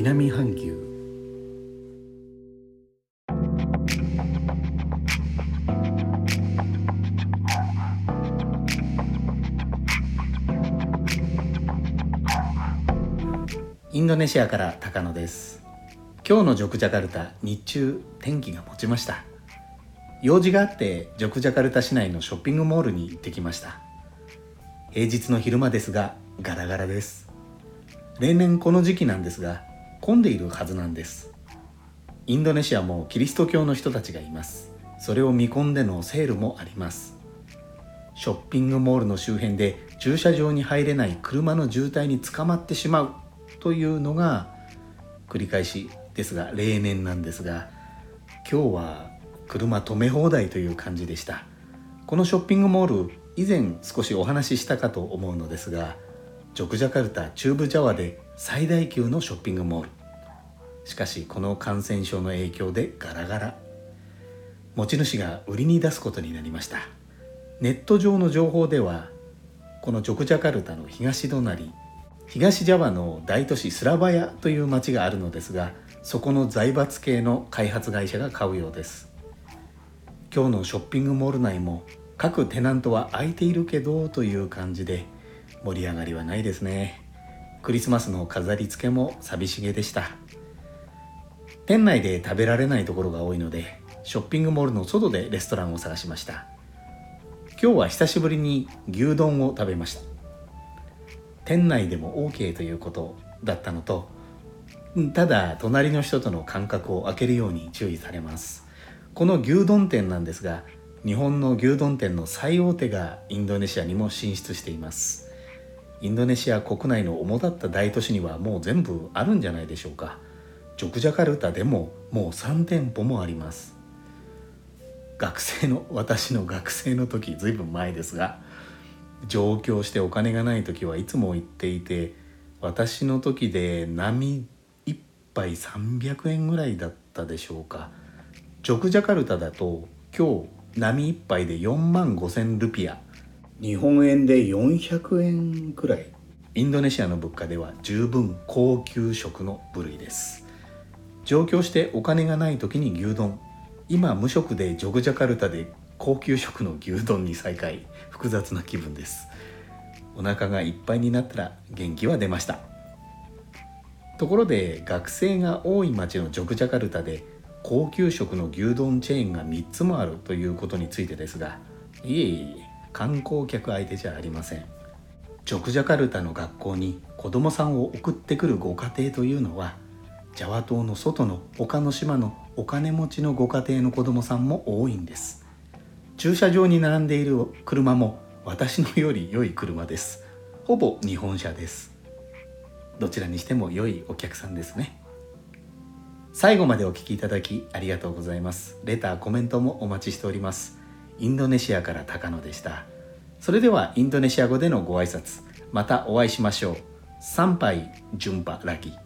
南半球。インドネシアから高野です。今日のジョクジャカルタ日中天気が持ちました。用事があってジョクジャカルタ市内のショッピングモールに行ってきました。平日の昼間ですがガラガラです。例年この時期なんですが混んでいるはずなんです。インドネシアもキリスト教の人たちがいます。それを見込んでのセールもあります。ショッピングモールの周辺で駐車場に入れない車の渋滞に捕まってしまうというのが繰り返しですが例年なんですが今日は車止め放題という感じでした。このショッピングモール以前少しお話ししたかと思うのですがジョクジャカルタ中部ジャワで最大級のショッピングモール。しかしこの感染症の影響でガラガラ。持ち主が売りに出すことになりました。ネット上の情報ではこのジョクジャカルタの東隣東ジャワの大都市スラバヤという町があるのですがそこの財閥系の開発会社が買うようです。今日のショッピングモール内も各テナントは空いているけどという感じで盛り上がりはないですね。クリスマスの飾り付けも寂しげでした。店内で食べられないところが多いのでショッピングモールの外でレストランを探しました。今日は久しぶりに牛丼を食べました。店内でも OK ということだったのとただ隣の人との間隔を空けるように注意されます。この牛丼店なんですが日本の牛丼店の最大手がインドネシアにも進出しています。インドネシア国内の主だった大都市にはもう全部あるんじゃないでしょうか。ジョクジャカルタでももう3店舗もあります。学生の 私の学生の時ずいぶん前ですが上京してお金がない時はいつも行っていて私の時で波1杯300円ぐらいだったでしょうか。ジョクジャカルタだと今日波1杯で4万5,000ルピア。日本円で400円くらい。インドネシアの物価では十分高級食の部類です。上京してお金がない時に牛丼。今無職でジョグジャカルタで高級食の牛丼に再会複雑な気分です。お腹がいっぱいになったら元気は出ました。ところで学生が多い町のジョグジャカルタで高級食の牛丼チェーンが3つもあるということについてですが。いえいえ。観光客相手じゃありません。ジョクジャカルタの学校に子供さんを送ってくるご家庭というのはジャワ島の外の他の島のお金持ちのご家庭の子供さんも多いんです。駐車場に並んでいる車も私のより良い車です。ほぼ日本車です。どちらにしても良いお客さんですね。最後までお聴きいただきありがとうございます。レターコメントもお待ちしております。インドネシアから高野でした。それではインドネシア語でのご挨拶。またお会いしましょう。参拝順波ラギ「